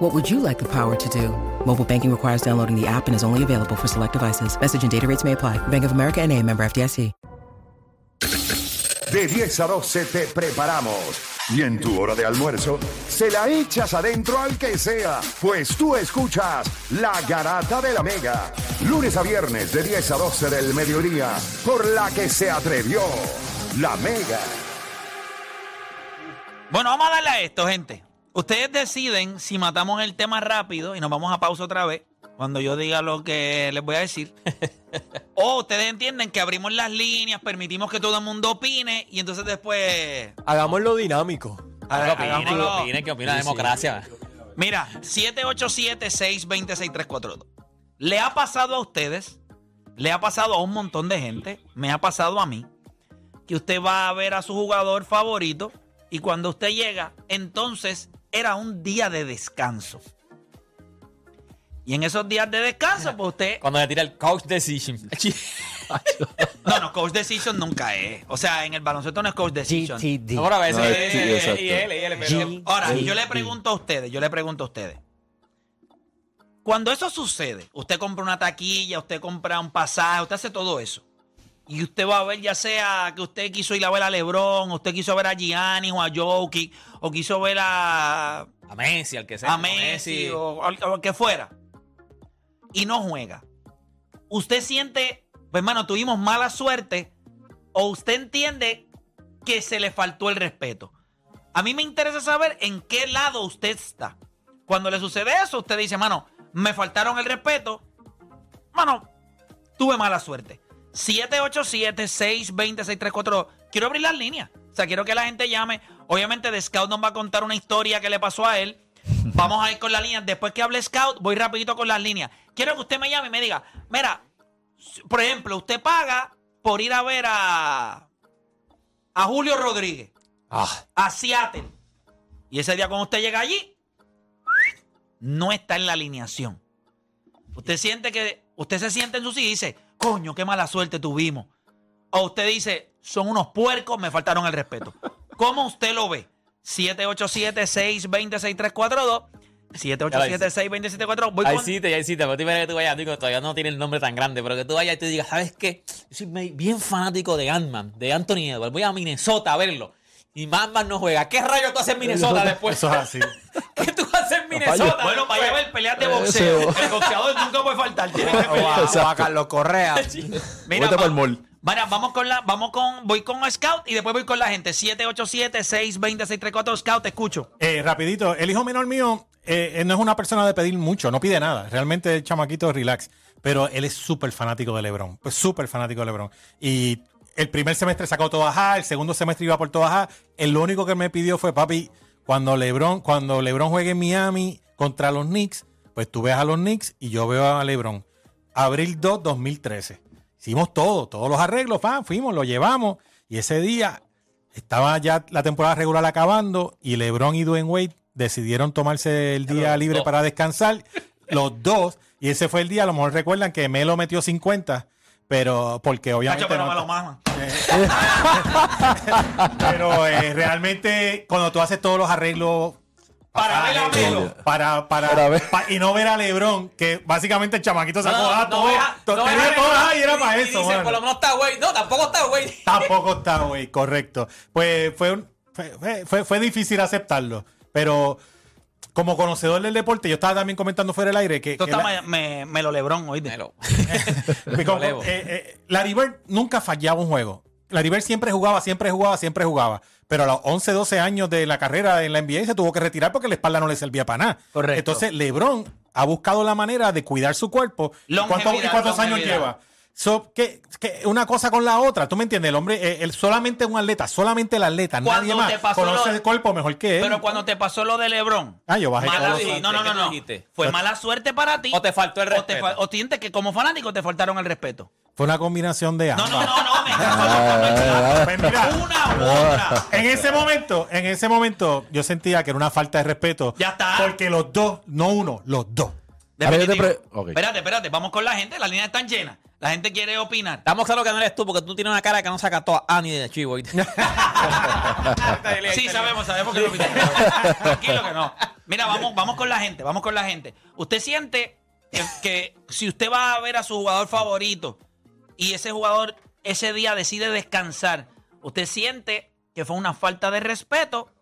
What would you like the power to do? Mobile banking requires downloading the app and is only available for select devices. Message and data rates may apply. Bank of America and a member FDIC. De 10 a 12 te preparamos. Y en tu hora de almuerzo, se la echas adentro al que sea, pues tú escuchas La Garata de la Mega. Lunes a viernes de 10 a 12 del mediodía, por la que se atrevió La Mega. Bueno, vamos a darle a esto, gente. Ustedes deciden si matamos el tema rápido y nos vamos a pausa otra vez cuando yo diga lo que les voy a decir. o ustedes entienden que abrimos las líneas, permitimos que todo el mundo opine y entonces después... Hagámoslo dinámico. Haga- ¿Qué opina? ¿Qué hagámoslo- opina? ¿Qué opina de democracia? Mira, 787-620-6342. ¿Le ha pasado a ustedes? ¿Le ha pasado a un montón de gente? Me ha pasado a mí. Que usted va a ver a su jugador favorito y cuando usted llega, entonces era un día de descanso. Y en esos días de descanso, pues usted... Cuando le tira el coach decision. No, no, coach decision nunca es. O sea, en el baloncesto no es coach decision. GTD. Ahora a veces No, es- sí, exacto. y él, y él, pero- G- Ahora, yo le pregunto a ustedes, yo le pregunto a ustedes. Cuando eso sucede, usted compra una taquilla, usted compra un pasaje, usted hace todo eso. Y usted va a ver, ya sea que usted quiso ir a ver a Lebron, usted quiso ver a Gianni o a Jokic, o quiso ver a, a Messi, al que sea. a Messi, o, o lo que fuera. Y no juega. Usted siente, pues hermano, tuvimos mala suerte, o usted entiende que se le faltó el respeto. A mí me interesa saber en qué lado usted está. Cuando le sucede eso, usted dice, mano, me faltaron el respeto. Mano, tuve mala suerte. 787-620-6342. Quiero abrir las líneas. O sea, quiero que la gente llame. Obviamente, de Scout nos va a contar una historia que le pasó a él. Vamos a ir con las líneas. Después que hable Scout, voy rapidito con las líneas. Quiero que usted me llame y me diga, mira, por ejemplo, usted paga por ir a ver a, a Julio Rodríguez, Ah, a Seattle. Y ese día cuando usted llega allí, no está en la alineación. Usted siente que, usted se siente en su silla y dice, coño, qué mala suerte tuvimos. O usted dice, son unos puercos, me faltaron el respeto. ¿Cómo usted lo ve? 787-620-6342. 787-620-6342. Voy Hay con... sitios, hay sitios, pero tú que tú vayas, digo, todavía no tiene el nombre tan grande, pero que tú vayas y tú digas, ¿sabes qué? Yo soy bien fanático de Ant-Man, de Anthony Edwards, voy a Minnesota a verlo. Y Ant-Man no juega. ¿Qué rayo tú haces en Minnesota después? Eso es así. ¿Qué tú haces en Minnesota? Bueno, vaya a ver peleas de boxeo. El boxeador nunca puede faltar. Tiene que pelear. o a Carlos Correa. Mira, Vete va- mall. Mira, vamos con la, vamos con, voy con Scout y después voy con la gente. 787-620-634. Scout, te escucho. Eh, rapidito, el hijo menor mío eh, eh, no es una persona de pedir mucho, no pide nada. Realmente el chamaquito es relax. Pero él es súper fanático de LeBron. Pues súper fanático de LeBron. Y el primer semestre sacó todo ajá, el segundo semestre iba por todo ajá. El lo único que me pidió fue, papi, cuando LeBron, cuando LeBron juegue en Miami contra los Knicks, pues tú ves a los Knicks y yo veo a LeBron. Abril 2, 2013. Hicimos todo, todos los arreglos, fan, fuimos, lo llevamos. Y ese día estaba ya la temporada regular acabando y LeBron y Dwayne Wade decidieron tomarse el día libre dos. para descansar, los dos. Y ese fue el día, a lo mejor recuerdan que Melo metió 50, pero porque obviamente... Chacho, pero no- me lo maman. pero eh, realmente cuando tú haces todos los arreglos Para ver a Melo. para, para, Para ver. pa- y no ver a LeBron, que básicamente el chamaquito sacó No, ah, no todo, to- no todo, ah, y era para y eso. dice, por lo menos está güey. No, tampoco está güey. Tampoco está, güey, correcto. Pues fue, un- fue, fue- fue- fue difícil aceptarlo, pero como conocedor del deporte, yo estaba también comentando fuera del aire que, Esto que está la- me, me, lo Lebron, oíste. Melo. eh, eh, Larry Bird nunca fallaba un juego. Larry Bird siempre jugaba, siempre jugaba, siempre jugaba. Pero a los 11, 12 años de la carrera en la NBA se tuvo que retirar porque la espalda no le servía para nada. Correcto. Entonces, LeBron ha buscado la manera de cuidar su cuerpo. ¿Y cuántos, y Longevidad, cuántos años lleva? So, que, que una cosa con la otra, ¿tú me entiendes? El hombre, eh, él solamente un atleta, solamente el atleta, Cuando nadie más te pasó conoce lo- el cuerpo mejor que él. Pero cuando te pasó lo de LeBron. Ah, yo bajé mala- No, no, no, ¿Qué tú no. dijiste? Fue mala suerte para ti. O te faltó el o te respeto. fa- O sientes que como fanático te faltaron el respeto. Fue una combinación de No, ambas. no, no, no. me no, Pues mira, Una u otra. en ese momento, en ese momento, yo sentía que era una falta de respeto. Ya está. Porque los dos, no uno, los dos. Espérate, espérate. Vamos con la gente. Las líneas están llenas. La gente quiere opinar. Estamos claros que no eres tú, porque tú tienes una cara que no saca toda Ani de chivo. Sí, sabemos, sabemos que lo pide. Tranquilo que no. Mira, vamos, vamos con la gente, vamos con la gente. Usted siente que, que si usted va a ver a su jugador favorito y ese jugador ese día decide descansar, ¿usted siente que fue una falta de respeto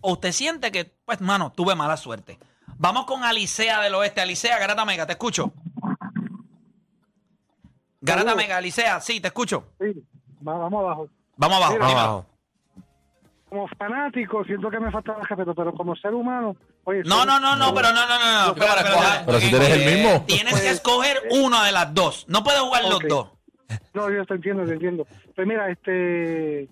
o usted siente que, pues, mano, tuve mala suerte? Vamos con Alicea del Oeste. Alicea, Garata Mega, te escucho. Garata Mega, Alicea, sí, te escucho. Sí, va- vamos abajo. Vamos abajo. Mira, dímelo. Abajo. Como fanático, siento que me falta el respeto, pero como ser humano, oye. No, soy- no, no, no, pero no, no, no, no. Pero, si tú eres el mismo. Tienes que escoger una de las dos. No puedes jugar Ok. los dos. No, yo te entiendo, te entiendo. Pues mira, este,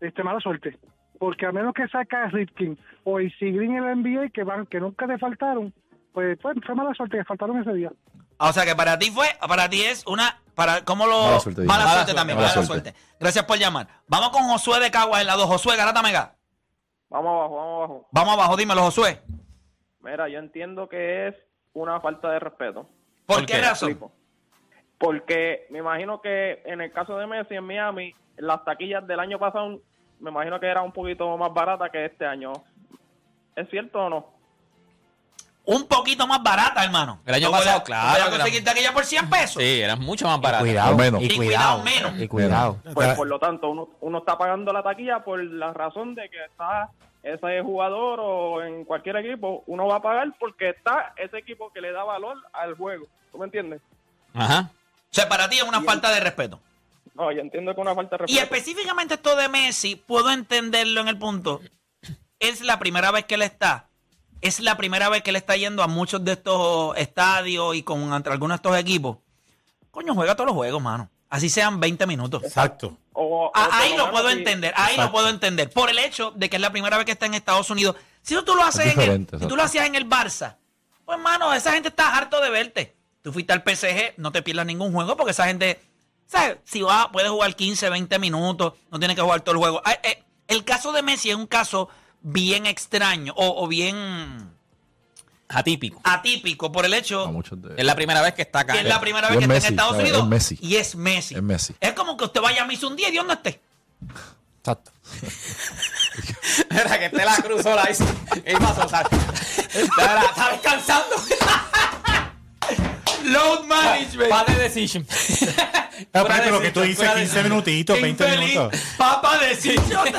este mala suerte, porque a menos que saca a Ripkin o el Green en la NBA que van, que nunca te faltaron, pues, pues fue mala suerte que faltaron ese día. O sea que para ti fue, para ti es una, para, ¿cómo lo? Mala suerte, Mala dije. suerte Mala también, suerte. mala Mala suerte. suerte. Gracias por llamar. Vamos con Josué de Caguas en la 2. Josué, Garata Mega. Vamos abajo, vamos abajo. Vamos abajo, dímelo, Josué. Mira, yo entiendo que es una falta de respeto. ¿Por, ¿Por qué, razón? Porque me imagino que en el caso de Messi en Miami, las taquillas del año pasado, me imagino que era un poquito más barata que este año. ¿Es cierto o no? Un poquito más barata, hermano. El año pasado, claro Voy a que conseguir era- taquilla por 100 pesos. Sí, eras mucho más barato. Cuidado, menos. Y Y cuidado. cuidado menos. Y cuidado. Pues por lo tanto, uno, uno está pagando la taquilla por la razón de que está ese jugador o en cualquier equipo, uno va a pagar porque está ese equipo que le da valor al juego. ¿Tú me entiendes? Ajá. O sea, para ti es una falta de respeto. No, yo entiendo que es una falta de Y respeto. específicamente esto de Messi, puedo entenderlo en el punto. Es la primera vez que él está. Es la primera vez que él está yendo a muchos de estos estadios y con entre algunos de estos equipos. Coño, juega todos los juegos, mano. Así sean 20 minutos. Exacto. O- o Ah, ahí lo puedo entender, ahí lo Exacto. puedo entender. Por el hecho de que es la primera vez que está en Estados Unidos. Si tú lo haces en el, si tú lo hacías en el Barça, pues mano, esa gente está harto de verte. Tú fuiste al PSG, no te pierdas ningún juego porque esa gente, ¿sabes? Si va, puedes jugar 15, 20 minutos, no tienes que jugar todo el juego. Ah, eh, el caso de Messi es un caso bien extraño o, o bien Atípico. atípico por el hecho de- Es la primera vez que está acá. que es la primera Y vez es que está Messi, en Estados. Unidos Es Messi. y es Messi. Es Messi. Es como que usted vaya a misa un día y Dios no esté. Exacto. Era que esté la cruz sola ahí. ¿Qué pasó? ¿Sabes? Está, está descansando. Load management. Bad decision. Fuera pero lo que tú dices, fuera de 15 sitio. minutitos, 20 Infeliz, minutos. Papa de Decision.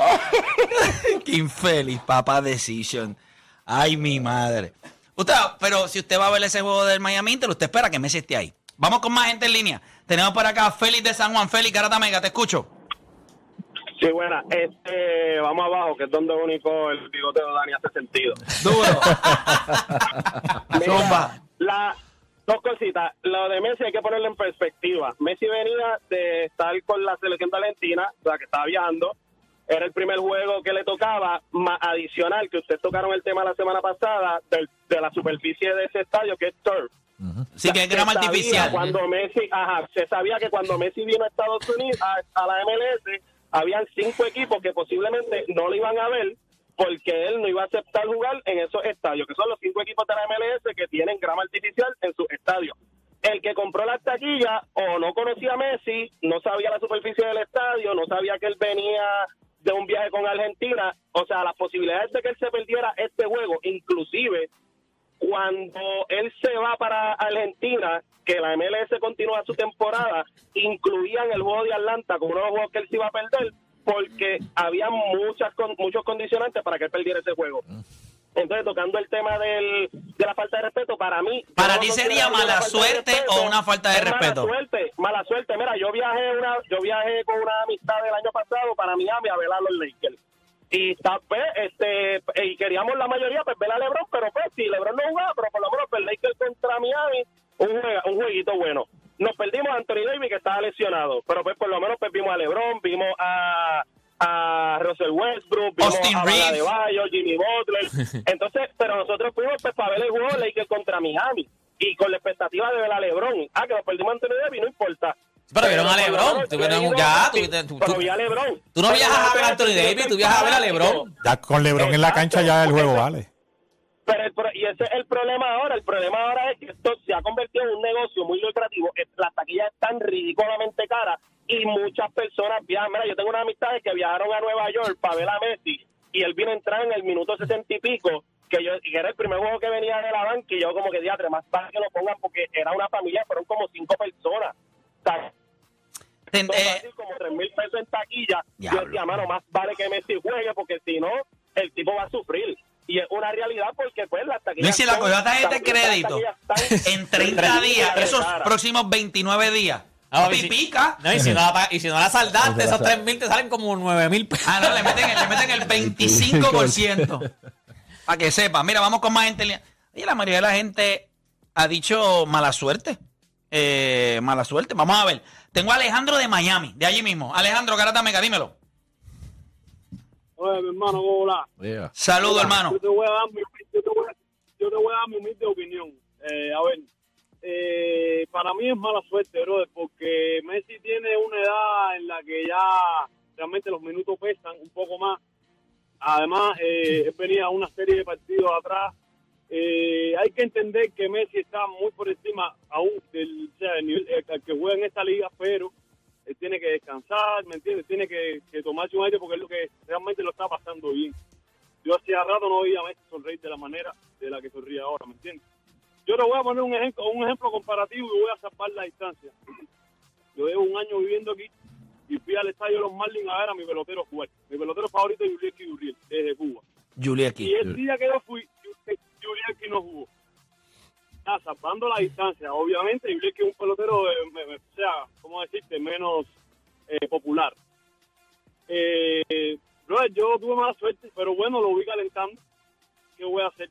Qué infeliz, Papa Decision. Ay, mi madre. Usted, pero si usted va a ver ese juego del Miami Inter, usted espera que Messi esté ahí. Vamos con más gente en línea. Tenemos por acá a Félix de San Juan. Félix, Garata Mega, te escucho. Sí, buena. Este, vamos abajo, que es donde único el bigote de Dani hace sentido. Duro. Mira, Zumba. La, dos cositas. Lo de Messi hay que ponerlo en perspectiva. Messi venía de estar con la selección de Argentina, o sea, que estaba viajando. Era el primer juego que le tocaba, más adicional, que ustedes tocaron el tema la semana pasada, del- de la superficie de ese estadio, que es turf. Sí, que es grama artificial. Cuando Messi, ajá, se sabía que cuando Messi vino a Estados Unidos, a, a la MLS, habían cinco equipos que posiblemente no lo iban a ver porque él no iba a aceptar jugar en esos estadios, que son los cinco equipos de la MLS que tienen grama artificial en sus estadios. El que compró la taquilla o no conocía a Messi, no sabía la superficie del estadio, no sabía que él venía de un viaje con Argentina, o sea, las posibilidades de que él se perdiera este juego, inclusive cuando él se va para Argentina, que la MLS continúa su temporada, incluían el juego de Atlanta como uno de los juegos que él se iba a perder, porque había muchas con- muchos condicionantes para que él perdiera ese juego. Entonces, tocando el tema del, de la falta de respeto, para mí... Para ti no sería mala suerte respeto, o una falta de es respeto. Mala suerte, mala suerte. Mira, yo viajé, una, yo viajé con una amistad el año pasado para Miami a ver a los Lakers. Y pues, este, y queríamos la mayoría pues ver a LeBron, pero pues si LeBron no jugaba, pero por lo menos pues, Lakers contra Miami un, juega- un jueguito bueno. Nos perdimos a Anthony Davis que estaba lesionado, pero pues por lo menos pues, vimos a LeBron, vimos a, a Russell Westbrook, vimos Austin a de Bayo, Jimmy Butler. Entonces, pero nosotros fuimos pues para ver el juego Lakers contra Miami y con la expectativa de ver a LeBron. Ah, que nos perdimos a Anthony Davis, no importa. Pero vieron a LeBron, menos tú yo he vieron ido- ya, pero vi a LeBron. Tú no viajas a ver a Anthony Davis, tú viajas a ver a LeBron. Ya con LeBron en la cancha ya el juego vale. Pero el pro- y ese es el problema ahora. El problema ahora es que esto se ha convertido en un negocio muy lucrativo. Las taquillas están ridículamente caras y muchas personas viajan. Mira, yo tengo unas amistades que viajaron a Nueva York para ver a Messi y él vino a entrar en el minuto sesenta y pico, que yo que era el primer juego que venía de la banca y yo como que diatre, más vale que lo pongan porque era una familia, fueron como cinco personas. O sea, Eh, como tres mil pesos en taquilla. Diablo. Yo decía, mano, más vale que Messi juegue porque si no, el tipo va a sufrir. Y es una realidad porque pues las taquillas... Luis, si la cogió a tarjeta de crédito en 30 días, esos cara. próximos 29 días, Ah, y si- pica. No, y si no la, y si no la saldaste, esos 3 mil te salen como 9 mil pesos. Ah, no, le meten, le meten el 25%. Para que sepa. Mira, vamos con más gente. Y la mayoría de la gente ha dicho mala suerte. Eh, mala suerte. Vamos a ver. Tengo a Alejandro de Miami, de allí mismo. Alejandro Garata Mega, dímelo. Oye, mi hermano, hola. Saludos, hermano. Yo te voy a dar mi, yo te voy a, yo te voy a dar mi humilde opinión. Eh, a ver, eh, para mí es mala suerte, brother, porque Messi tiene una edad en la que ya realmente los minutos pesan un poco más. Además, eh, él venía una serie de partidos atrás. Eh, hay que entender que Messi está muy por encima aún del, o sea, del nivel eh, que juega en esta liga, pero él tiene que descansar, ¿me entiendes? Tiene que, que tomarse un aire porque es lo que realmente lo está pasando bien. Yo hacía rato no veía a Messi sonreír de la manera de la que sonríe ahora, ¿me entiendes? Yo le voy a poner un ejemplo, un ejemplo comparativo y voy a salvar la distancia. Yo llevo un año viviendo aquí y fui al estadio de los Marlins a ver a mi pelotero jugar. Mi pelotero favorito es Julián Uriel, desde Cuba. Aquí. Y el día que yo fui, Julián no jugó. Ah, salvando la distancia, obviamente, Julián es un pelotero, eh, o sea, ¿cómo decirte? Menos eh, popular. Eh, yo tuve mala suerte, pero bueno, lo vi calentando. ¿Qué voy a hacer?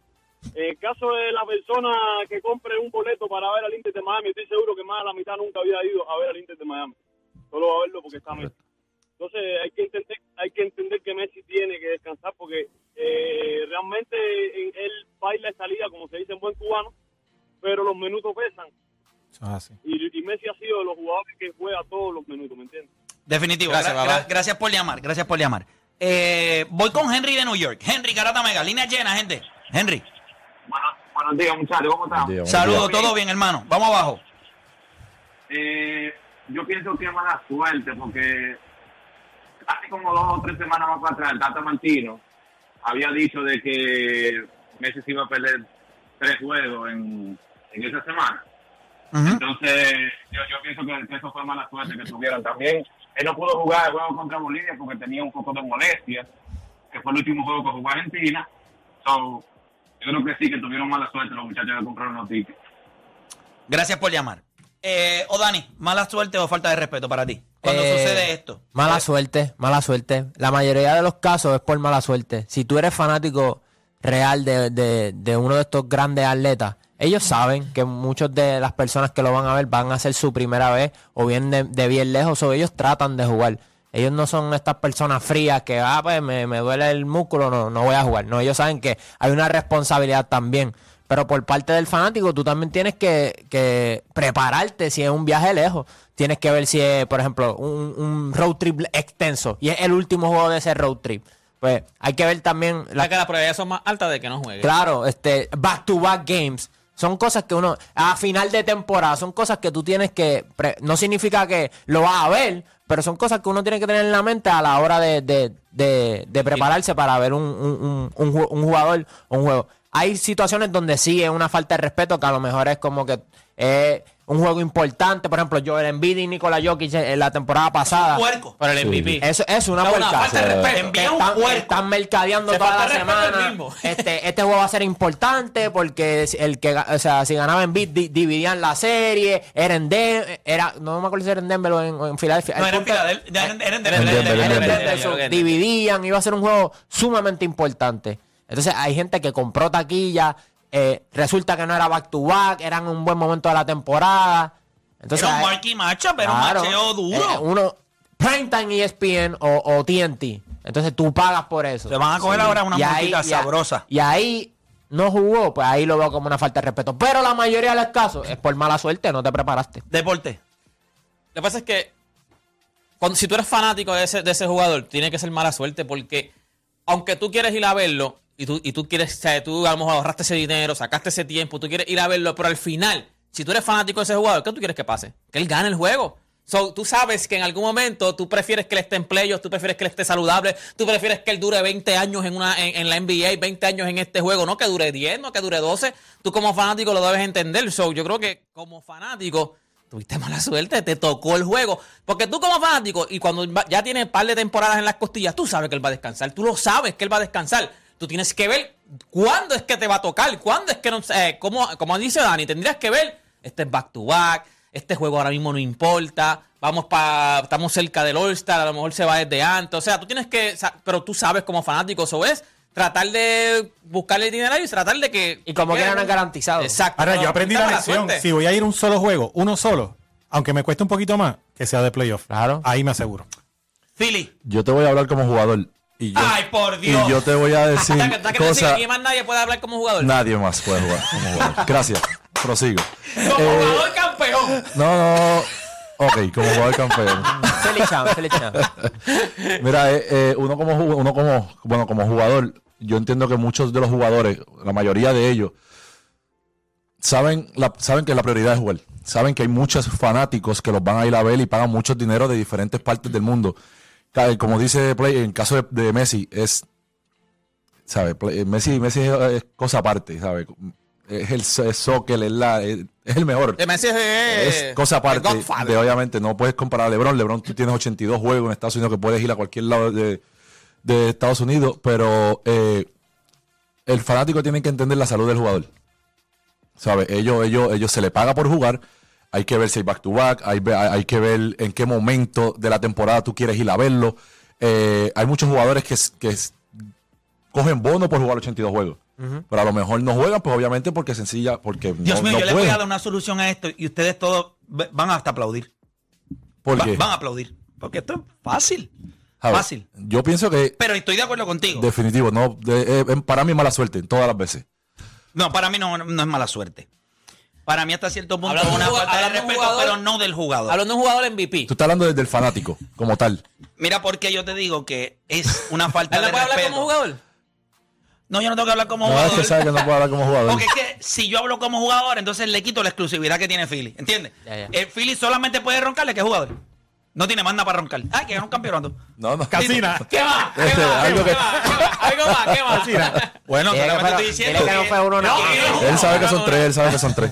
En caso de la persona que compre un boleto para ver al Inter de Miami, estoy seguro que más de la mitad nunca había ido a ver al Inter de Miami. Solo a verlo porque está Messi. Entonces hay que entender, hay que entender que Messi tiene que descansar porque eh, realmente en- él baila esta liga, como se dice en buen cubano, pero los minutos pesan. Así. Y, y Messi ha sido de los jugadores que juega todos los minutos, ¿me entiendes? Definitivo. Gracias, Gra- papá. gra- gracias por llamar. Gracias por llamar. Eh, voy con Henry de New York. Henry Garata Mega. Línea llena, gente. Henry. buenos días, muchachos. ¿Cómo están? Saludos, todo bien, hermano. Vamos abajo. Eh, yo pienso que es mala suerte porque hace como dos o tres semanas más para atrás, el Tata Martino había dicho de que Messi se iba a perder tres juegos en, en esa semana. Entonces, yo, yo pienso que, que eso fue mala suerte que tuvieron también. Él no pudo jugar el juego contra Bolivia porque tenía un poco de molestia, que fue el último juego que jugó Argentina. So, yo creo que sí, que tuvieron mala suerte los muchachos que compraron los tickets. Gracias por llamar. Eh, o Dani, mala suerte o falta de respeto para ti. Cuando Eh, sucede esto. Mala suerte, mala suerte. La mayoría de los casos es por mala suerte. Si tú eres fanático real de, de- de uno de estos grandes atletas, ellos saben que muchas de las personas que lo van a ver van a ser su primera vez o bien de, de bien lejos o ellos tratan de jugar. Ellos no son estas personas frías que, ah, pues me, me duele el músculo, no, no voy a jugar. No, ellos saben que hay una responsabilidad también. Pero por parte del fanático, tú también tienes que, que prepararte si es un viaje lejos. Tienes que ver si es, por ejemplo, un, un road trip extenso y es el último juego de ese road trip. Pues hay que ver también La que las probabilidades son más altas de que no juegue. Claro, este, back to back games. Son cosas que uno, a final de temporada, son cosas que tú tienes que, pre- no significa que lo vas a ver, pero son cosas que uno tiene que tener en la mente a la hora de, de, de, de prepararse para ver un, un jugador o un juego. Hay situaciones donde sí es una falta de respeto, que a lo mejor es como que es un juego importante. Por ejemplo, Joel Embiid y Nikola Jokic en la temporada pasada. Puerco. Pero el MVP. Eso es una una puerca. falta de respeto. Envía un están, puerco. están mercadeando Se toda la semana. Este, este juego va a ser importante porque si- el que, o sea, si ganaba en beat, dividían la serie. Era en Denver, era, no me acuerdo si era en Denver o en, en Filadelfia. No, El era en Filadelfia. Era en- Denver. Yo dividían, iba a ser un juego sumamente importante. Entonces hay gente que compró taquilla eh, resulta que no era back to back, eran un buen momento de la temporada. Entonces, era un eh, marquee matchup, pero claro, un macheo duro. eh, uno, Primetime ESPN o, o TNT. Entonces tú pagas por eso. Se van a coger ahora una multita sabrosa. Y ahí no jugó, pues ahí lo veo como una falta de respeto. Pero la mayoría de los casos es por mala suerte, no te preparaste. Deporte. Lo que pasa es que cuando, si tú eres fanático de ese, de ese jugador, tiene que ser mala suerte porque aunque tú quieres ir a verlo y tú, y tú quieres, o sea, tú a lo mejor ahorraste ese dinero, sacaste ese tiempo, tú quieres ir a verlo, pero al final, si tú eres fanático de ese jugador, ¿qué tú quieres que pase? Que él gane el juego. So, tú sabes que en algún momento tú prefieres que él esté en playoffs, tú prefieres que él esté saludable, tú prefieres que él dure 20 años en, una, en, en la NBA, 20 años en este juego, no que dure 10, no que dure 12. Tú como fanático lo debes entender. So, yo creo que como fanático tuviste mala suerte, te tocó el juego. Porque tú como fanático, y cuando ya tiene un par de temporadas en las costillas, tú sabes que él va a descansar, tú lo sabes que él va a descansar. Tú tienes que ver cuándo es que te va a tocar, cuándo es que no... Eh, como, como dice Dani, tendrías que ver, este es back to back, este juego ahora mismo no importa, vamos para... Estamos cerca del All-Star, a lo mejor se va desde antes, o sea, tú tienes que... Pero tú sabes como fanático, eso es tratar de buscarle el itinerario y tratar de que... Y como que que no es garantizado. Exacto. Ahora, no, yo aprendí la lección. Si voy a ir un solo juego, uno solo, aunque me cueste un poquito más, que sea de playoff. Claro. Ahí me aseguro. Philly. Yo te voy a hablar como jugador. Y yo, Ay, por y Dios. yo te voy a decir ¿Está, está queriendo decir que más nadie puede hablar como jugador? Nadie más puede jugar como jugador. Gracias. Prosigo. Como Eh, jugador campeón. No, no. Ok, como jugador campeón. Mira, eh, eh, uno como uno como bueno como jugador, yo entiendo que muchos de los jugadores, la mayoría de ellos, saben la- saben que la prioridad es jugar. Saben que hay muchos fanáticos que los van a ir a ver y pagan mucho dinero de diferentes partes del mundo. Ca- Como dice Play, en caso de, de Messi, es ¿sabe? Play- Messi, Messi es, es cosa aparte, ¿sabe? Es el es soccer, es, la, es, es el mejor. De Messi es, Es cosa aparte de obviamente no puedes comparar a LeBron. LeBron tú tienes 82 juegos en Estados Unidos que puedes ir a cualquier lado de, de Estados Unidos, pero eh, el fanático tiene que entender la salud del jugador. ¿Sabes? Ellos, ellos, ellos se le paga por jugar. Hay que ver si hay back to back, hay, hay que ver en qué momento de la temporada tú quieres ir a verlo. Eh, hay muchos jugadores que, cogen bono por jugar 82 juegos. Pero a lo mejor no juegan, pues obviamente porque sencilla, porque Dios no, mío, no yo les voy a dar una solución a esto y ustedes todos van hasta aplaudir. ¿Por Va- qué? van a aplaudir. Porque esto es fácil. Ver, Fácil. Yo pienso que Pero estoy de acuerdo contigo. Definitivo, no, de- eh, para mí es mala suerte, todas las veces. No, para mí no, no es mala suerte. Para mí hasta cierto punto Hablando es una falta de jugador- respeto, pero jugador- no del jugador. Hablando de un jugador MVP. Tú estás hablando desde el fanático, como tal. Mira por qué yo te digo que es una falta ¿Él de no puede hablar respeto. como jugador? No, yo no tengo que hablar como No, es jugador. que sabe que no puede hablar como jugador. Porque es que si yo hablo como jugador, entonces le quito la exclusividad que tiene Philly. ¿Entiendes? Ya, ya. El Philly solamente puede roncarle que es jugador. No tiene más nada para roncar. Ah, que es un campeonato. No, no. Casina. ¿Qué más? ¿Qué Este, más? algo ¿Qué que- más? ¿Qué más, ¿qué más? Bueno, Dile que solamente fuera- estoy diciendo dile que no fue uno nada más. Él sabe que son tres, él sabe que son tres.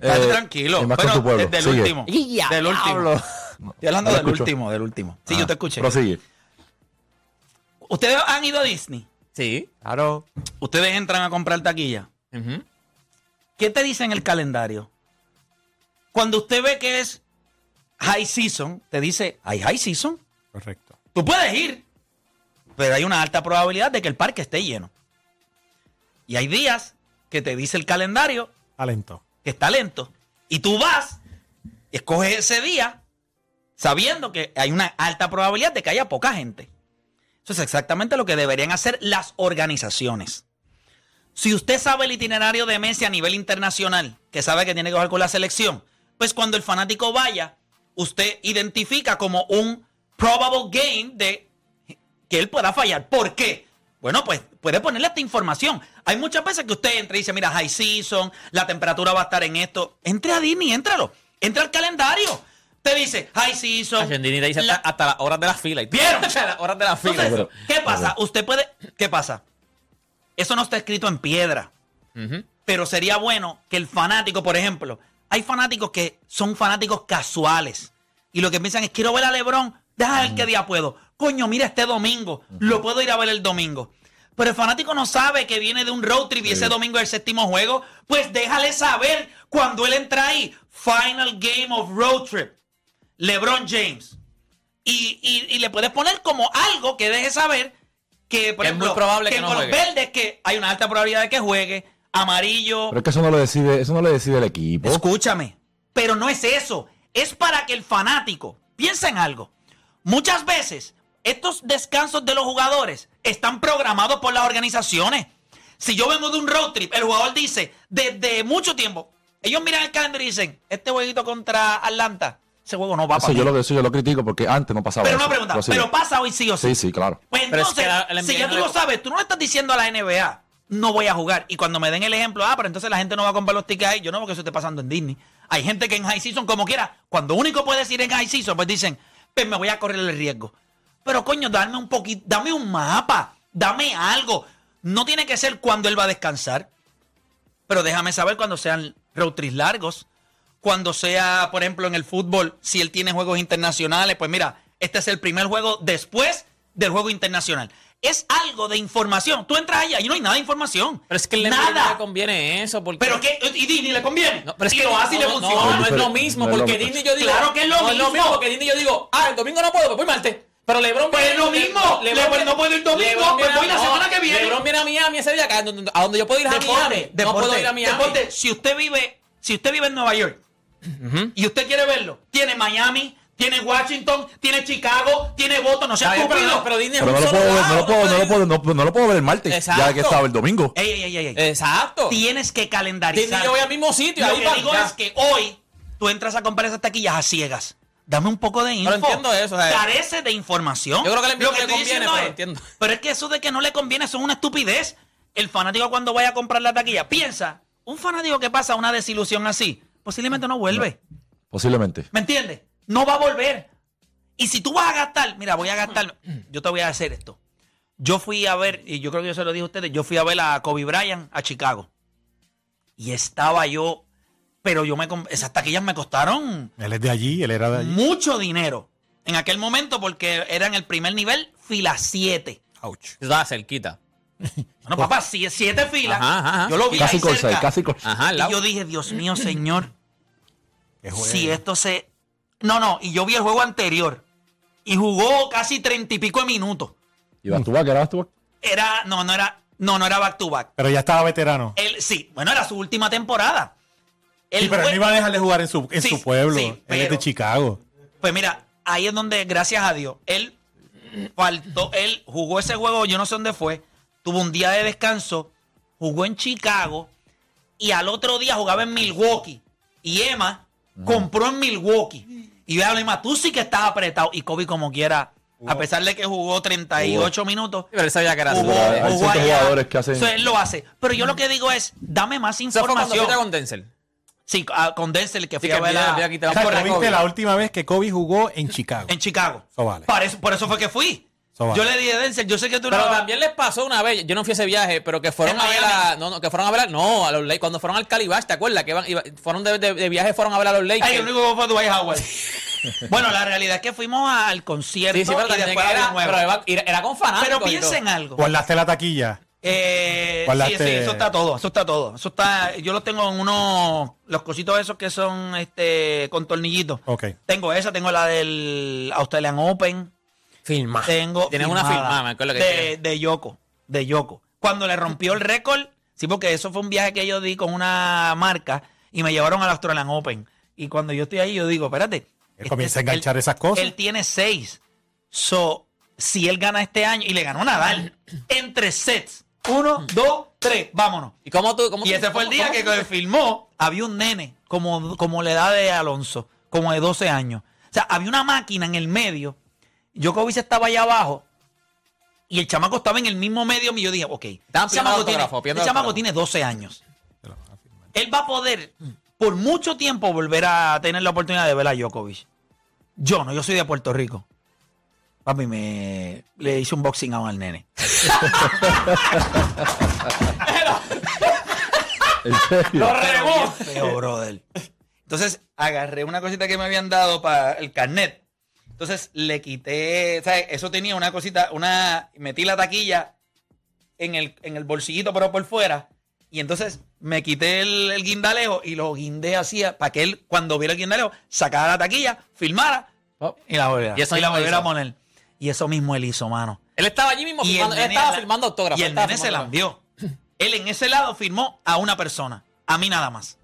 Eh, tranquilo. Bueno, con tu pueblo. Del Sigue. último. Ya, Del último. Estoy hablando No del escucho. último, del último. Sí, Ah, yo te escuché. Prosigue. ¿Ustedes han ido a Disney? Sí. Claro. Ustedes entran a comprar taquilla. ¿Qué te dice en el calendario? Cuando usted ve que es high season, te dice, hay high season. Correcto. Tú puedes ir, pero hay una alta probabilidad de que el parque esté lleno. Y hay días que te dice el calendario Talento. Que está lento. Y tú vas, escoges ese día, sabiendo que hay una alta probabilidad de que haya poca gente. Eso es exactamente lo que deberían hacer las organizaciones. Si usted sabe el itinerario de Messi a nivel internacional, que sabe que tiene que jugar con la selección, pues cuando el fanático vaya, usted identifica como un probable game de que él pueda fallar. ¿Por qué? Bueno, pues puede ponerle esta información. Hay muchas veces que usted entra y dice, mira, high season, la temperatura va a estar en esto. Entre a Disney, éntralo. Entra al calendario. Te dice, high season. Argentina te dice la- hasta, hasta las horas de la fila. ¿Vieron? Hasta las horas de la fila. Entonces, ¿qué pasa? Usted puede. ¿Qué pasa? Eso no está escrito en piedra. Pero sería bueno que el fanático, por ejemplo, hay fanáticos que son fanáticos casuales. Y lo que piensan es, quiero ver a Lebron, déjame ver qué día puedo. Coño, mira este domingo, lo puedo ir a ver el domingo. Pero el fanático no sabe que viene de un road trip y ese domingo es el séptimo juego. Pues déjale saber cuando él entra ahí. Final game of road trip. LeBron James. Y, y- y le puedes poner como algo que deje saber que, por Que es ejemplo, muy probable que en no Color juegue. Verde que hay una alta probabilidad de que juegue. amarillo. Pero es que eso no lo decide, eso no lo decide el equipo. Escúchame, pero no es eso. Es para que el fanático piense en algo. Muchas veces estos descansos de los jugadores están programados por las organizaciones. Si yo vengo de un road trip, el jugador dice, desde mucho tiempo, ellos miran el calendario y dicen, este jueguito contra Atlanta, ese juego no va Eso para yo, lo, eso yo lo critico porque antes no pasaba Pero eso. una pregunta, Pero pasa hoy sí o sí. Sí, sí, claro. Pues es entonces, que la- la si ya tú no lo sabes, tú no le estás diciendo a la NBA, no voy a jugar. Y cuando me den el ejemplo, ah, pero entonces la gente no va a comprar los tickets ahí. Yo no, porque eso esté pasando en Disney. Hay gente que en high season, como quiera, cuando único puedes ir en high season, pues dicen, pues me voy a correr el riesgo. Pero coño, dame un poquito, dame un mapa, dame algo. No tiene que ser cuando él va a descansar. Pero déjame saber cuando sean road trips largos. Cuando sea, por ejemplo, en el fútbol, si él tiene juegos internacionales, pues mira, este es el primer juego después del juego internacional. Es algo de información. Tú entras allá y no hay nada de información. Pero es que el no nada. le conviene eso. Porque... Pero que, y Disney le conviene. No, pero es y que lo hace y le funciona. No, no es lo mismo, es lo porque mismo. Disney yo digo. Claro que es lo no mismo. porque Disney yo digo, ah, el domingo no puedo, pues voy martes. Pero LeBron Pues es lo mismo. LeBron no puede el domingo, pues voy la semana que viene. LeBron viene a Miami ese día, que a donde, a donde yo puedo ir a Miami. Deporte, no deporte, puedo ir a Miami. deporte. Si usted vive, si usted vive en Nueva York y usted quiere verlo, tiene Miami, tiene Washington, tiene Chicago, tiene Boston, no sea estúpido. no- pero Disney Pero no lo, puedo, ver, no, lo puedo, no, lo puedo, no, no lo puedo ver el martes, Exacto. ya que estaba el domingo. Ey, ey, ey, ey, ey. Exacto. Tienes que calendarizar. Disney yo voy al mismo sitio. Lo ahí que va, digo ya. es que hoy tú entras a comprar esas taquillas a ciegas. Dame un poco de info. Pero entiendo eso, o sea, Carece de información. Yo creo que NBA Lo le estoy conviene, diciendo pero es- entiendo. Pero es que eso de que no le conviene eso es una estupidez. El fanático cuando vaya a comprar la taquilla, piensa, un fanático que pasa una desilusión así, posiblemente no vuelve. Posiblemente. ¿Me entiendes? No va a volver. Y si tú vas a gastar, mira, voy a gastar, yo te voy a hacer esto. Yo fui a ver, y yo creo que yo se lo dije a ustedes, yo fui a ver a Kobe Bryant a Chicago. Y estaba yo, pero yo me, esas taquillas me costaron Él es de allí, él era de allí. mucho dinero en aquel momento porque era en el primer nivel, fila 7. Ouch. Estaba cerquita. Bueno, papá, si- siete filas. Ajá, ajá, ajá. Yo lo vi Casi ahí casi. Ajá, Y yo dije, Dios mío, señor, Qué juego. si esto se... No, no, y yo vi el juego anterior. Y jugó casi treinta y pico de minutos. ¿Y vas tú, que era tú? Era, no, no era, no, no era back to back. Pero ya estaba veterano. Él, sí, bueno, era su última temporada. Él Sí, pero él no iba a dejar de jugar en su, en Sí, su pueblo. sí, él es pero- de Chicago. Pues mira, ahí es donde, gracias a Dios, él faltó, él jugó ese juego, yo no sé dónde fue, tuvo un día de descanso, jugó en Chicago y al otro día jugaba en Milwaukee. Y Emma compró en Milwaukee. Y yo le más, tú sí que estás apretado. Y Kobe como quiera, a pesar de que jugó 38 minutos, Pero él sabía que era jugó. Hay jugadores que hacen- Eso él lo hace. Pero yo lo que digo es, dame más Eso fue cuando información. fuiste con Denzel. Sí, ah, con Denzel, que fui Sí, que a ver a- aquí te por Kobe. viste la última vez que Kobe jugó en Chicago. en Chicago. Vale. Por eso, por eso fue que fui. Vale. Yo le dije a Denzel, yo sé que tú Pero no... también les pasó una vez, yo no fui a ese viaje, pero que fueron a ver a. No, no, que fueron a ver a. No, a los Lakers. Cuando fueron al Calibash, ¿te acuerdas? Que iban- iba- fueron de, de- de viaje, fueron a ver a los Lakers. Ay, el único que fue a Dwight Howard. bueno, la realidad es que fuimos al concierto Sí, sí, pero y después a era, pero era, con fanáticos. Pero y todo. piensa en algo. Guardaste la taquilla. Eh, sí, sí, eso está todo, eso está todo. Eso está, yo lo tengo en unos, los cositos esos que son este con tornillitos. Ok. Tengo esa, tengo la del Australian Open, Filma. tengo Tienes una firmada firmada, me acuerdo que de, de Yoko, de Yoko. Cuando le rompió el récord, sí, porque eso fue un viaje que yo di con una marca y me llevaron al Australian Open. Y cuando yo estoy ahí, yo digo, espérate. Él comienza a él- enganchar esas cosas. Él tiene seis. So, si él gana este año, y le ganó Nadal, en tres sets. Uno, dos, tres, vámonos. ¿Y cómo tú.? Cómo Y tú- ese fue el día cómo que cuando filmó, había un nene, como, como la edad de Alonso, como de 12 años. O sea, había una máquina en el medio. Djokovic estaba allá abajo. Y el chamaco estaba en el mismo medio. Y yo dije, ok, el chamaco, tiene, el chamaco tiene 12 años. Él va a poder, por mucho tiempo, volver a tener la oportunidad de ver a Djokovic. Yo no, yo soy de Puerto Rico. Papi, me le hice un boxing out al nene. ¿En serio? Pero bien feo, brother. Entonces agarré una cosita que me habían dado para el carnet. Entonces le quité, ¿sabes? Eso tenía una cosita, una. Metí la taquilla en el, en el bolsillito, pero por fuera. Y entonces me quité el, el guindalejo y lo guindé así para que él, cuando viera el guindalejo, sacara la taquilla, filmara Oh. y la volviera, Y eso y la volviera a poner. Y eso mismo él hizo, mano. Él estaba allí mismo Y filmando, él estaba la- filmando autógrafos. Y el nene se la envió. Él en ese lado firmó a una persona, a mí nada más.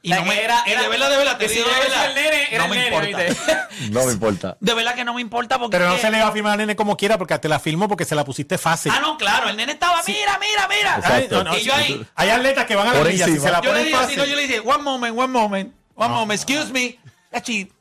Y no me, era- y era- de verdad, de verdad, te digo de verdad, el nene, era no el me nene, importa. No me importa. De verdad que no me importa porque... Pero no se le va a firmar a nene como quiera porque te la firmó porque se la pusiste fácil. Ah, no, claro, el nene estaba, mira, mira, mira. Ay, Exacto. no, no, Y yo ahí, Hay atletas que van a la Por milla. Si se la yo ponen fácil. no, yo le dije, one moment, one moment, one moment, excuse me.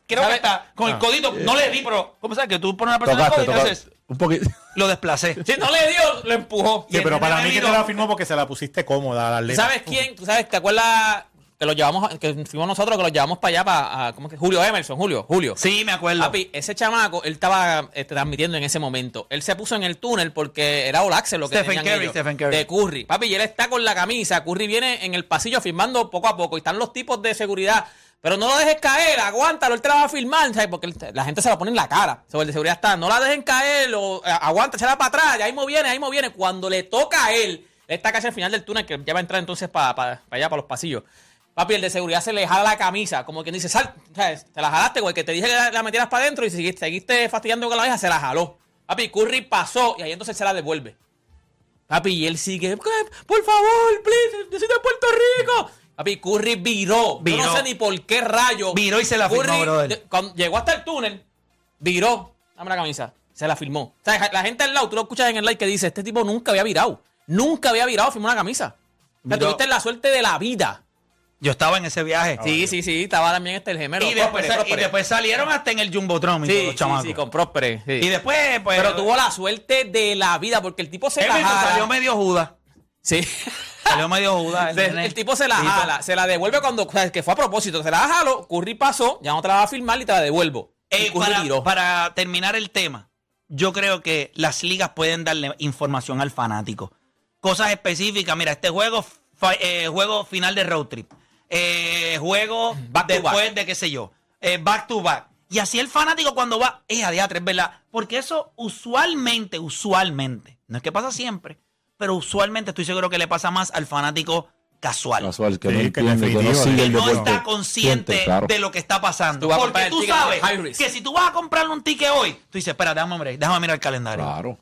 Creo que ¿Sabe? está con el Ah. codito, no le di, pero, ¿cómo sabes? Que tú pones a una persona Tocaste, codito y haces, Un poquito. lo desplacé. Si no le dio, lo empujó. Sí, el pero para mí que te la firmó porque se la pusiste cómoda a la ¿Tú atleta. sabes quién? ¿Tú sabes? ¿Te acuerdas que lo llevamos, a- que fuimos nosotros, que lo llevamos para allá, para, a- ¿cómo que? Julio Emerson, Julio, Julio. Sí, me acuerdo. Papi, ese chamaco, él estaba eh, transmitiendo en ese momento. Él se puso en el túnel porque era Access lo que Stephen tenían Curry, ellos, Stephen Curry. De Curry. Papi, y él está con la camisa. Curry viene en el pasillo firmando poco a poco. Y están los tipos de seguridad. Pero no lo dejes caer, aguántalo, él te la va a firmar, ¿sabes? Porque la gente se la pone en la cara. Sea, el de seguridad está, no la dejen caer, o eh, aguanta, para atrás, ahí viene, ahí viene. Cuando le toca a él, está casi al final del túnel, que ya va a entrar entonces para allá, para los pasillos. Papi, el de seguridad se le jala la camisa, como quien dice, sal, ¿sabes? Te la jalaste, güey, que te dije que la, metieras para adentro y seguiste, seguiste fastidiando con la vieja, se la jaló. Papi, Curry pasó y ahí entonces se la devuelve. Papi, y él sigue, "¿Qué? por favor, please, yo soy de Puerto Rico. Papi, Curry viró. Yo no sé ni por qué rayo. Viró y se la firmó, brother. de- cuando llegó hasta el túnel, viró. Dame la camisa. Se la firmó. O sea, la gente al lado, tú lo escuchas en el like que dice, este tipo nunca había virado. Nunca había virado, firmó una camisa. O sea, tuviste la suerte de la vida. Yo estaba en ese viaje. Sí, sí, sí. Estaba también este el gemelo. y, después, Próspere, sa- y Próspere. después salieron hasta en el Jumbotron y Sí, los sí, chamacos. sí, con Próspere. sí. Y después, pues... Pero tuvo la suerte de la vida porque el tipo se la salió medio juda. Sí. Salió medio nene. el tipo se la jala, se la devuelve cuando, o sea, que fue a propósito, se la jaló, Curry pasó, ya no te la va a firmar y te la devuelvo. Eh, para, terminar el tema, yo creo que las ligas pueden darle información al fanático. Cosas específicas. Mira, este juego, eh, juego final de road trip. Eh, juego Back después back. de qué sé yo. eh, back to back. Y así el fanático cuando va, es a diatre, es verdad. Porque eso usualmente, usualmente, no es que pasa siempre, pero usualmente estoy seguro que le pasa más al fanático casual. Casual, que Sí, no que entiende, que no sigue está consciente claro. de lo que está pasando. Tú Porque tú sabes que si tú vas a comprar un ticket hoy, tú dices, espera, déjame, hombre, déjame mirar el calendario. Claro.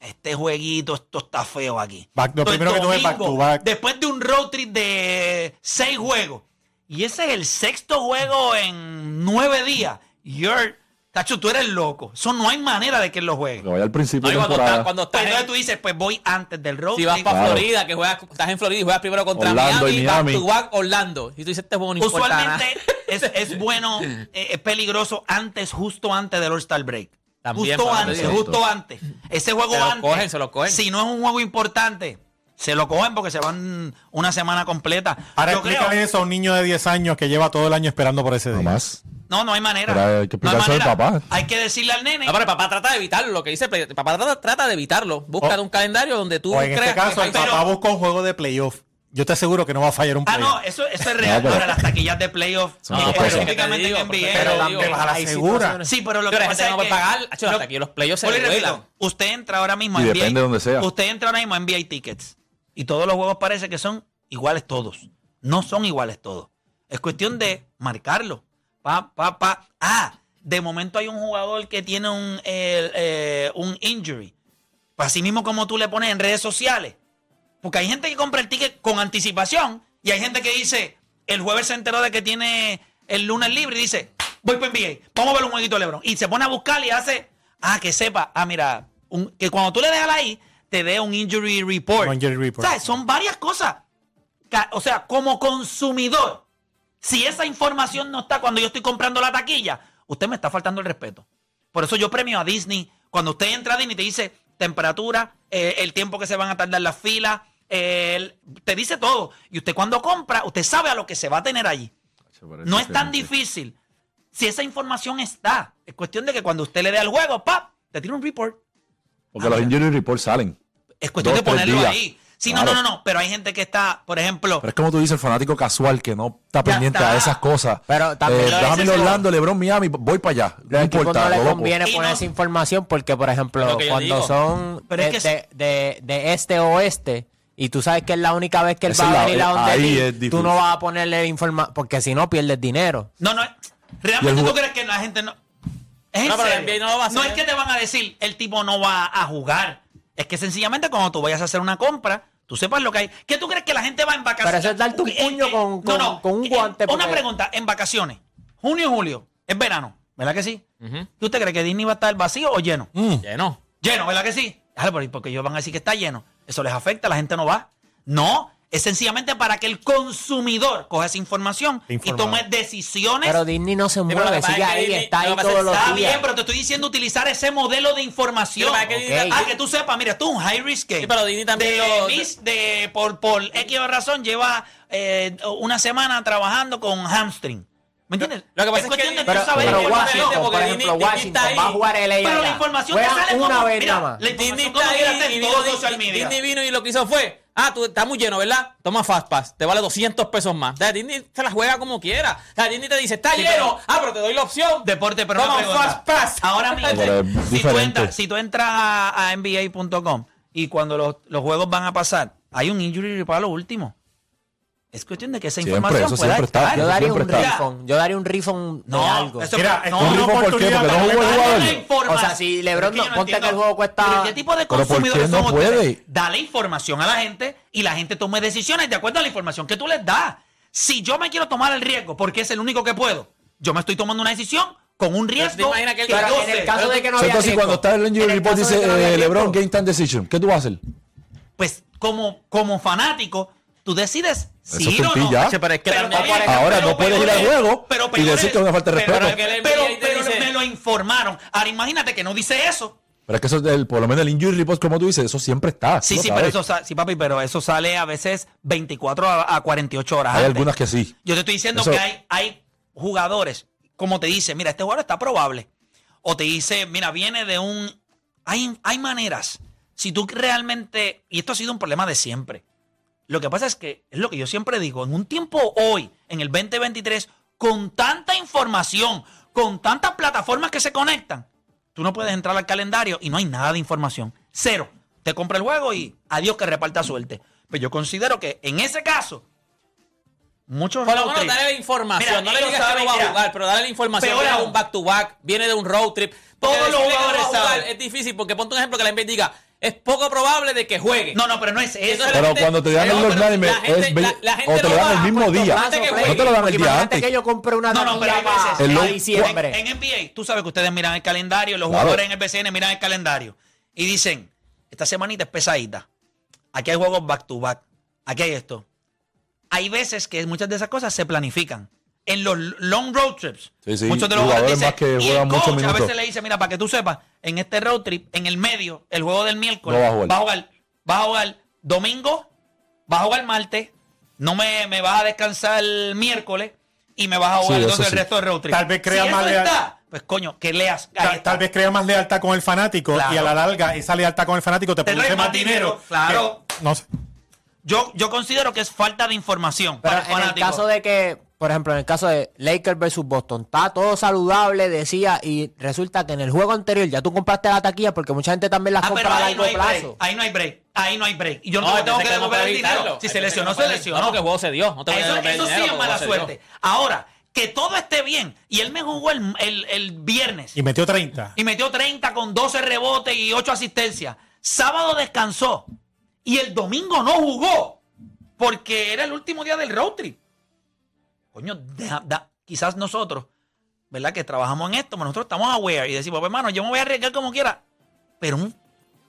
Este jueguito, esto está feo aquí. Back- lo Entonces, primero que tú ves, back to back. Después de un road trip de seis juegos, y ese es el sexto juego en nueve días, you're, Tacho, tú eres loco. Eso no hay manera de que él lo juegue. Que vaya al principio No, y de cuando, temporada. estás, cuando estás entonces en- tú dices, pues voy antes del road si vas para Claro. Florida, que juegas, estás en Florida y juegas primero contra Orlando y Miami, back Miami. to back Orlando. Y tú dices, este juego no importa nada. Usualmente es, es bueno, eh, es peligroso antes, justo antes del All-Star Break. También, justo antes, justo antes. Ese juego Se lo antes. cogen, se lo cogen. Si no es un juego importante, se lo cogen porque se van una semana completa. Ahora Yo creo- explícale eso a un niño de 10 años que lleva todo el año esperando por ese día. Nada más. No, no hay manera. Pero hay que no hay explicárselo al manera. papá. Hay que decirle al nene. No, pero el papá trata de evitarlo. Lo que dice el papá trata, trata de evitarlo. Busca O- un calendario donde tú O en este creas caso, que el papá busca un juego de playoff. Yo te aseguro que no va a fallar un Ah, playoff. no, eso, eso es real. Ahora, las taquillas de playoff, Son eh, específicamente en Pero NBA. pero la, a segura. Sí, pero lo que pasa es no puede que... pagar. Aquí los playoffs se repito. Usted entra ahora mismo Y en depende NBA. de donde sea. Usted entra ahora mismo a NBA Tickets. Y todos los juegos parece que son iguales todos. No son iguales todos. Es cuestión de marcarlo. Pa, pa, pa. Ah, de momento hay un jugador que tiene un, eh, eh, un injury. Pues así mismo como tú le pones en redes sociales. Porque hay gente que compra el ticket con anticipación y hay gente que dice, el jueves se enteró de que tiene el lunes libre y dice, voy para NBA, vamos a ver un jueguito de LeBron. Y se pone a buscar y hace, ah, que sepa, ah, mira, un- que cuando tú le dejas ahí, te dé un injury report. Un injury report. O sea, son varias cosas. O sea, como consumidor, si esa información no está cuando yo estoy comprando la taquilla, usted me está faltando el respeto. Por eso yo premio a Disney. Cuando usted entra a Disney te dice temperatura, eh, el tiempo que se van a tardar las filas, eh, el- te dice todo. Y usted cuando compra, usted sabe a lo que se va a tener allí. No es tan difícil. Si esa información está, es cuestión de que cuando usted le dé al juego, ¡pap! Te tira un report. Porque los injury reports salen. Es cuestión Dos, de ponerlo ahí. Sí, Claro. no, no, no, no. Pero hay gente que está, por ejemplo, Pero es como tú dices, el fanático casual que no está pendiente está. a esas cosas. Pero también Eh, lo déjame Orlando, Lebron, Miami, voy para allá. No Los equipos importa, no le loco. conviene poner no- esa información porque, por ejemplo, cuando digo. son Pero de, es que de, de- de este o oeste y tú sabes que es la única vez que él Esa va es a la- venir a donde ahí ti, es tú no vas a ponerle información porque si no pierdes dinero. No, no. ¿Realmente el tú crees que la gente no.? Es No, no lo va a hacer. es que te van a decir el tipo no va a jugar. Es que sencillamente cuando tú vayas a hacer una compra, tú sepas lo que hay. ¿Qué tú crees que la gente va en vacaciones? Pero eso es darte un puño con- con- con un guante, Una porque- pregunta, en vacaciones, junio y julio, es verano, ¿verdad que sí? Ujú. ¿Tú usted cree que Disney va a estar vacío o lleno? Lleno. Lleno, ¿verdad que sí? Déjalo porque ellos van a decir que está lleno. Eso les afecta, la gente no va. No, es sencillamente para que el consumidor coja esa información y Informado. tome decisiones. Pero Disney no se mueve, sigue es que ahí, Disney- está ahí todos los Está días. bien, pero te estoy diciendo utilizar ese modelo de información. Pero para que Disney- Ah, que tú sepas, mira, tú un high risk game. Sí, pero Disney también de, lo- mis- de- por, por X razón lleva eh, una semana trabajando con hamstring. ¿Me entiendes? Lo que pasa es que- de tú Pero, saber pero la. Washington, porque por ejemplo, Disney Washington va a jugar el Pero la información te sale una como- vez mira, nada más. la Disney está ahí y vino, social media. Disney vino y lo que hizo fue, ah, tú estás muy lleno, ¿verdad? Toma Fast Pass, te vale 200 pesos más. Sea, Disney se la juega como quiera. Sea, Disney te dice, está Sí, lleno, pero- ah, pero te doy la opción. Deporte, pero Toma una un pregunta. Fast Pass. Ahora mismo, si, tú entras, si tú entras a, a NBA.com y cuando los, los juegos van a pasar, hay un injury report a lo último. Es cuestión de que esa Siempre, información eso pueda estar. Yo daría un refund. Yo daría un de No, algo. eso- Mira, no, Porque no jugó el jugador. O sea, si LeBron que no- ponte que el juego cuesta- Pero ¿Qué tipo de Pero ¿por qué consumidores no puede? Dale información a la gente y la gente tome decisiones de acuerdo a la información que tú les das. Si yo me quiero tomar el riesgo porque es el único que puedo, yo me estoy tomando una decisión con un riesgo que que Pero yo en el caso de que no había Entonces, riesgo, cuando está el injury en el report, de dice que eh, LeBron Game Time Decision. ¿Qué tú vas a hacer? pues como, como fanático, tú decides si es ir o no. Che, pero es que también- Ahora pero no puedes peor ir al juego pero y decir que es una falta de pero- respeto. Pero, pero dice- me lo informaron. Ahora imagínate que no dice eso. Pero es que eso, es del- por lo menos el injury report, como tú dices, eso siempre está. Sí, sí, sabes. pero eso, sí, papi, pero eso sale a veces 24 a, a 48 horas. Hay antes. algunas que sí. Yo te estoy diciendo Eso- que hay, hay jugadores, como te dice, mira, este jugador está probable. O te dice, mira, viene de un... Hay, hay maneras. Si tú realmente... Y esto ha sido un problema de siempre. Lo que pasa es que, es lo que yo siempre digo, en un tiempo hoy, en el 2023, con tanta información, con tantas plataformas que se conectan, tú no puedes entrar al calendario y no hay nada de información. Cero. Te compra el juego y adiós que reparta suerte. Pero yo considero que en ese caso, muchos Por lo menos dale la información. Mira, no le digas que no va a mira, jugar, pero dale la información. peor Viene de un back to back, viene de un road trip. Todos los no jugadores jugar saben. Es difícil porque ponte un ejemplo que la NBA diga, es poco probable de que juegue. No, no, pero no es eso. Pero gente- cuando te dan el pero Lord Nightmare, la gente- es la- la gente o te lo dan el mismo día. plazo, No te lo dan el día antes. que yo compré una No, no, pero hay taquilla veces. En, diciembre. en NBA, tú sabes que ustedes miran el calendario, los Claro. jugadores en el BCN miran el calendario y dicen, esta semanita es pesadita. Aquí hay juegos back to back. Aquí hay esto. Hay veces que muchas de esas cosas se planifican. En los long road trips, Sí, sí, muchos de los jugadores jugadores más que dicen, y el juegan muchos coach a minutos. veces le dice, mira, para que tú sepas, en este road trip, en el medio, el juego del miércoles, No va a jugar. va a jugar, va a jugar domingo, va a jugar martes, no me, me vas a descansar el miércoles y me vas a jugar Sí, entonces el resto del road trip. Tal vez crea si más eso leal- está, pues coño, que leas. Tal, vez crea más lealtad con el fanático Claro. y a la larga esa lealtad con el fanático te, Te produce más dinero. dinero, claro. que- no sé. Yo, yo considero que es falta de información Pero para el en el caso de que, por ejemplo, en el caso de Lakers versus Boston, está todo saludable, decía, y resulta que en el juego anterior ya tú compraste la taquilla porque mucha gente también las Ah, compra pero a ahí largo no hay break. plazo. Ahí no hay break. Ahí no hay break. Y yo no, No, tengo que no devolver el dinero. Si se lesionó, se lesionó. No, que el juego se dio. No te voy a Eso, sí dinero, es mala suerte. Ahora, que todo esté bien. Y él me jugó el, el- el viernes. Y metió 30. y metió 30 con 12 rebotes y 8 asistencias. Sábado descansó y el domingo no jugó porque era el último día del road trip. Coño, deja- da- quizás nosotros, ¿verdad? Que trabajamos en esto, pero nosotros estamos aware y decimos, pues, hermano, yo me voy a arriesgar como quiera. Pero un-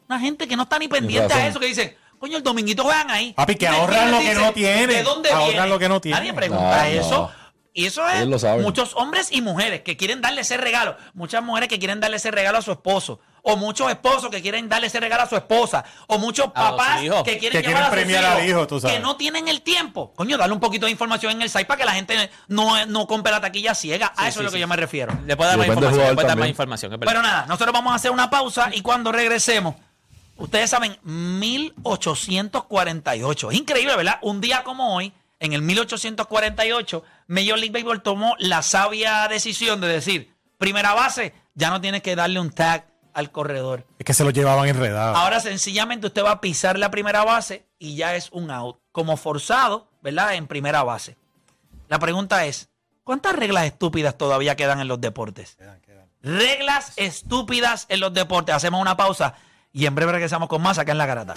una gente que no está ni pendiente a eso, que dicen, coño, el dominguito juegan ahí. Papi, que ahorran lo que dicen, no tienen. ¿De dónde Ahorran viene? lo que no tienen. Nadie pregunta No, eso. no. Y eso es muchos hombres y mujeres que quieren darle ese regalo. Muchas mujeres que quieren darle ese regalo a su esposo. O muchos esposos que quieren darle ese regalo a su esposa. O muchos papás que quieren Que llevar quieren a sus premiar hijos, al hijo, tú sabes. Que no tienen el tiempo. Coño, darle un poquito de información en el site para que la gente no, no compre la taquilla ciega. a eso sí, es lo que sí. yo me refiero. Le puede dar más información. Le puede dar más información. Pero nada, nosotros vamos a hacer una pausa y cuando regresemos, ustedes saben, 1848. Es increíble, ¿verdad? Un día como hoy, en el 1848, Major League Baseball tomó la sabia decisión de decir, primera base, ya no tienes que darle un tag al corredor. Es que se lo llevaban enredado. Ahora sencillamente usted va a pisar la primera base y ya es un out, como forzado, ¿verdad? En primera base. La pregunta es, ¿cuántas reglas estúpidas todavía quedan en los deportes? Reglas estúpidas en los deportes. Hacemos una pausa y en breve regresamos con más acá en La Garata.